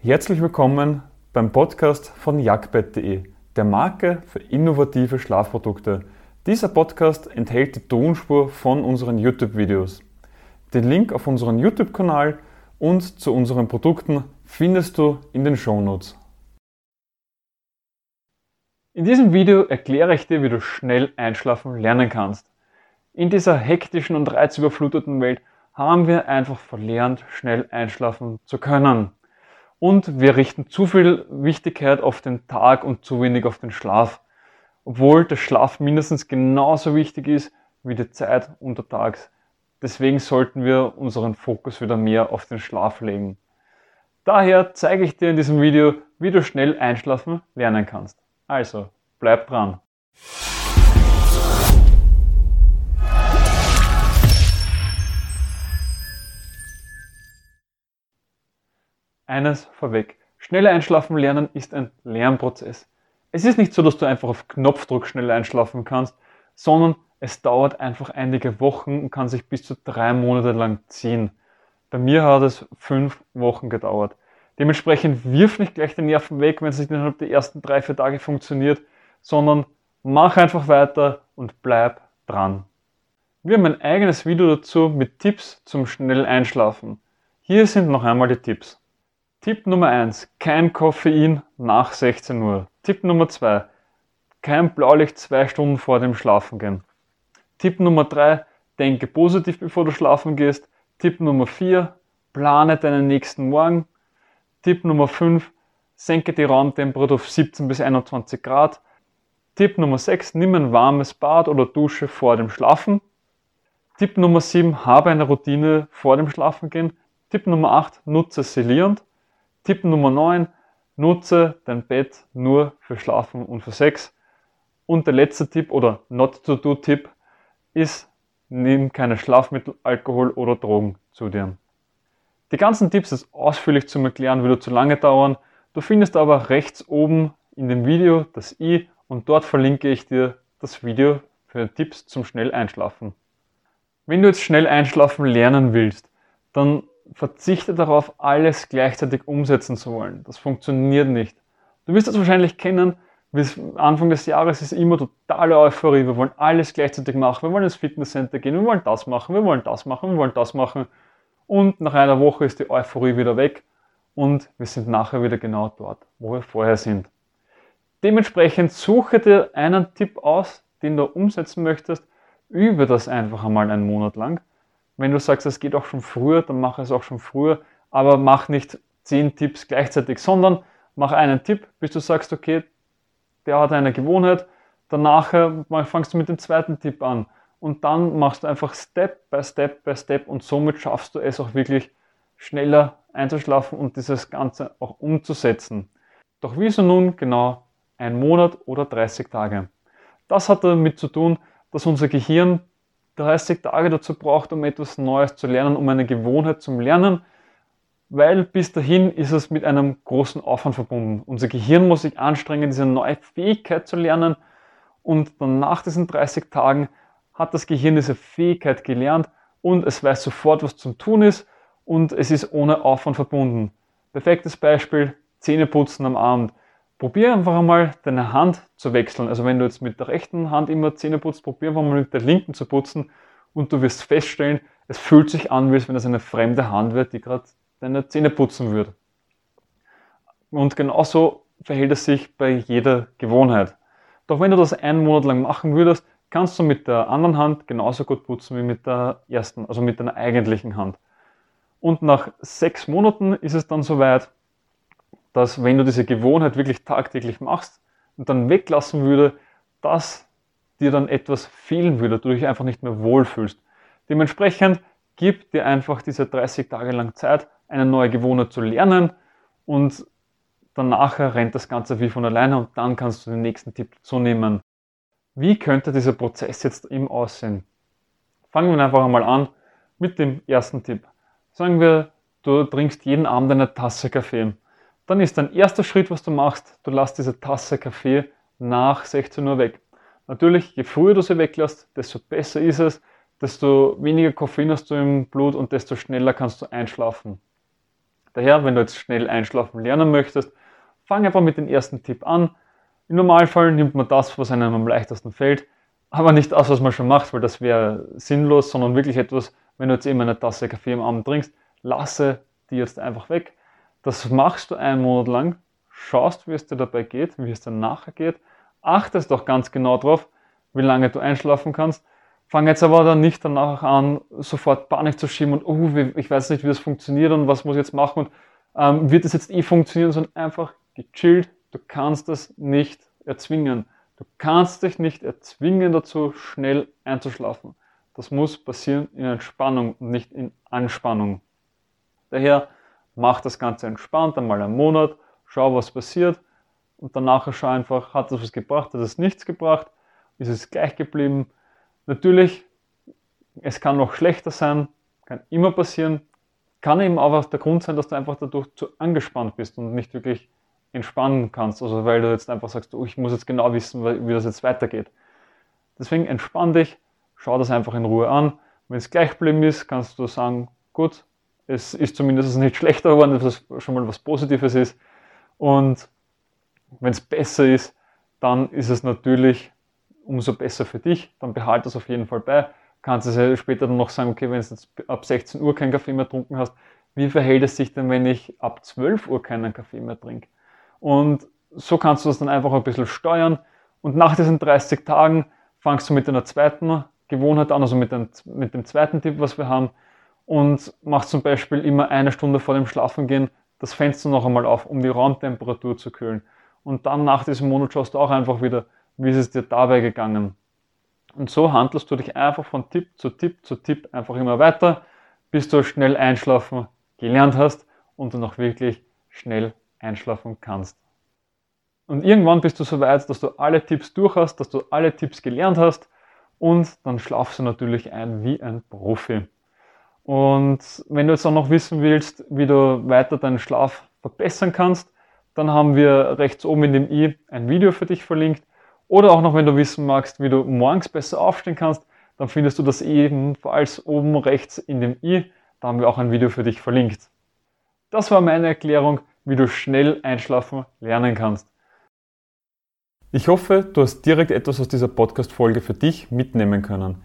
Herzlich willkommen beim Podcast von jagdbett.de, der Marke für innovative Schlafprodukte. Dieser Podcast enthält die Tonspur von unseren YouTube-Videos. Den Link auf unseren YouTube-Kanal und zu unseren Produkten findest du in den Shownotes. In diesem Video erkläre ich dir, wie du schnell einschlafen lernen kannst. In dieser hektischen und reizüberfluteten Welt haben wir einfach verlernt, schnell einschlafen zu können. Und wir richten zu viel Wichtigkeit auf den Tag und zu wenig auf den Schlaf. Obwohl der Schlaf mindestens genauso wichtig ist wie die Zeit untertags. Deswegen sollten wir unseren Fokus wieder mehr auf den Schlaf legen. Daher zeige ich dir in diesem Video, wie du schnell einschlafen lernen kannst. Also, bleib dran! Eines vorweg. Schnell einschlafen lernen ist ein Lernprozess. Es ist nicht so, dass du einfach auf Knopfdruck schnell einschlafen kannst, sondern es dauert einfach einige Wochen und kann sich bis zu drei Monate lang ziehen. Bei mir hat es fünf Wochen gedauert. Dementsprechend wirf nicht gleich die Nerven weg, wenn es nicht innerhalb der ersten drei, vier Tage funktioniert, sondern mach einfach weiter und bleib dran. Wir haben ein eigenes Video dazu mit Tipps zum schnell Einschlafen. Hier sind noch einmal die Tipps. Tipp Nummer 1. Kein Koffein nach 16 Uhr. Tipp Nummer 2. Kein Blaulicht zwei Stunden vor dem Schlafengehen. Tipp Nummer 3. Denke positiv, bevor du schlafen gehst. Tipp Nummer 4. Plane deinen nächsten Morgen. Tipp Nummer 5. Senke die Raumtemperatur auf 17 bis 21 Grad. Tipp Nummer 6. Nimm ein warmes Bad oder Dusche vor dem Schlafen. Tipp Nummer 7. Habe eine Routine vor dem Schlafengehen. Tipp Nummer 8. Nutze silierend. Tipp Nummer 9, nutze dein Bett nur für Schlafen und für Sex. Und der letzte Tipp oder Not-to-Do-Tipp ist, nimm keine Schlafmittel, Alkohol oder Drogen zu dir. Die ganzen Tipps ist ausführlich zum Erklären, würde zu lange dauern. Du findest aber rechts oben in dem Video das i und dort verlinke ich dir das Video für Tipps zum schnell einschlafen. Wenn du jetzt schnell einschlafen lernen willst, dann verzichte darauf, alles gleichzeitig umsetzen zu wollen. Das funktioniert nicht. Du wirst das wahrscheinlich kennen, bis Anfang des Jahres ist immer totale Euphorie. Wir wollen alles gleichzeitig machen. Wir wollen ins Fitnesscenter gehen. Wir wollen das machen. Wir wollen das machen. Wir wollen das machen. Und nach einer Woche ist die Euphorie wieder weg und wir sind nachher wieder genau dort, wo wir vorher sind. Dementsprechend suche dir einen Tipp aus, den du umsetzen möchtest. Übe das einfach einmal einen Monat lang wenn du sagst, es geht auch schon früher, dann mach es auch schon früher, aber mach nicht zehn Tipps gleichzeitig, sondern mach einen Tipp, bis du sagst, okay, der hat eine Gewohnheit, danach fangst du mit dem zweiten Tipp an und dann machst du einfach Step by Step by Step und somit schaffst du es auch wirklich schneller einzuschlafen und dieses Ganze auch umzusetzen. Doch wieso nun genau ein Monat oder 30 Tage? Das hat damit zu tun, dass unser Gehirn 30 Tage dazu braucht, um etwas Neues zu lernen, um eine Gewohnheit zu lernen, weil bis dahin ist es mit einem großen Aufwand verbunden. Unser Gehirn muss sich anstrengen, diese neue Fähigkeit zu lernen und dann nach diesen 30 Tagen hat das Gehirn diese Fähigkeit gelernt und es weiß sofort, was zum tun ist und es ist ohne Aufwand verbunden. Perfektes Beispiel, Zähneputzen am Abend. Probier einfach einmal deine Hand zu wechseln. Also wenn du jetzt mit der rechten Hand immer Zähne putzt, probier einfach mal mit der linken zu putzen und du wirst feststellen, es fühlt sich an, wie wenn es eine fremde Hand wird, die gerade deine Zähne putzen würde. Und genauso verhält es sich bei jeder Gewohnheit. Doch wenn du das einen Monat lang machen würdest, kannst du mit der anderen Hand genauso gut putzen wie mit der ersten, also mit deiner eigentlichen Hand. Und nach sechs Monaten ist es dann soweit, dass wenn du diese Gewohnheit wirklich tagtäglich machst und dann weglassen würde, dass dir dann etwas fehlen würde, du dich einfach nicht mehr wohlfühlst. Dementsprechend gib dir einfach diese 30 Tage lang Zeit, eine neue Gewohnheit zu lernen und danach rennt das Ganze wie von alleine und dann kannst du den nächsten Tipp zunehmen. Wie könnte dieser Prozess jetzt eben aussehen? Fangen wir einfach einmal an mit dem ersten Tipp. Sagen wir, du trinkst jeden Abend eine Tasse Kaffee dann ist dein erster Schritt, was du machst, du lässt diese Tasse Kaffee nach 16 Uhr weg. Natürlich, je früher du sie weglässt, desto besser ist es, desto weniger Koffein hast du im Blut und desto schneller kannst du einschlafen. Daher, wenn du jetzt schnell einschlafen lernen möchtest, fang einfach mit dem ersten Tipp an. Im Normalfall nimmt man das, was einem am leichtesten fällt, aber nicht das, was man schon macht, weil das wäre sinnlos, sondern wirklich etwas, wenn du jetzt eben eine Tasse Kaffee am Abend trinkst, lasse die jetzt einfach weg. Das machst du einen Monat lang, schaust, wie es dir dabei geht, wie es dir nachher geht, achtest doch ganz genau drauf, wie lange du einschlafen kannst. Fang jetzt aber dann nicht danach an, sofort Panik zu schieben und oh, ich weiß nicht, wie das funktioniert und was muss ich jetzt machen und ähm, wird das jetzt eh funktionieren, sondern einfach gechillt. Du kannst das nicht erzwingen. Du kannst dich nicht erzwingen dazu, schnell einzuschlafen. Das muss passieren in Entspannung und nicht in Anspannung. Daher mach das Ganze entspannt, einmal einen Monat, schau, was passiert und danach schau einfach, hat das was gebracht, hat es nichts gebracht, ist es gleich geblieben. Natürlich, es kann noch schlechter sein, kann immer passieren, kann eben auch der Grund sein, dass du einfach dadurch zu angespannt bist und nicht wirklich entspannen kannst, also weil du jetzt einfach sagst, oh, ich muss jetzt genau wissen, wie das jetzt weitergeht. Deswegen entspann dich, schau das einfach in Ruhe an. Wenn es gleich geblieben ist, kannst du sagen, gut, es ist zumindest nicht schlechter geworden, dass es schon mal was Positives ist. Und wenn es besser ist, dann ist es natürlich umso besser für dich. Dann behalte es auf jeden Fall bei. Kannst du später dann noch sagen, okay, wenn du ab 16 Uhr keinen Kaffee mehr getrunken hast, wie verhält es sich denn, wenn ich ab 12 Uhr keinen Kaffee mehr trinke? Und so kannst du das dann einfach ein bisschen steuern. Und nach diesen 30 Tagen fangst du mit einer zweiten Gewohnheit an, also mit dem, mit dem zweiten Tipp, was wir haben, und machst zum Beispiel immer eine Stunde vor dem Schlafengehen das Fenster noch einmal auf, um die Raumtemperatur zu kühlen. Und dann nach diesem Monat schaust du auch einfach wieder, wie ist es dir dabei gegangen. Und so handelst du dich einfach von Tipp zu Tipp zu Tipp einfach immer weiter, bis du schnell einschlafen gelernt hast und du noch wirklich schnell einschlafen kannst. Und irgendwann bist du so weit, dass du alle Tipps durch hast, dass du alle Tipps gelernt hast und dann schlafst du natürlich ein wie ein Profi. Und wenn du jetzt auch noch wissen willst, wie du weiter deinen Schlaf verbessern kannst, dann haben wir rechts oben in dem i ein Video für dich verlinkt. Oder auch noch, wenn du wissen magst, wie du morgens besser aufstehen kannst, dann findest du das ebenfalls oben rechts in dem i. Da haben wir auch ein Video für dich verlinkt. Das war meine Erklärung, wie du schnell einschlafen lernen kannst. Ich hoffe, du hast direkt etwas aus dieser Podcast-Folge für dich mitnehmen können.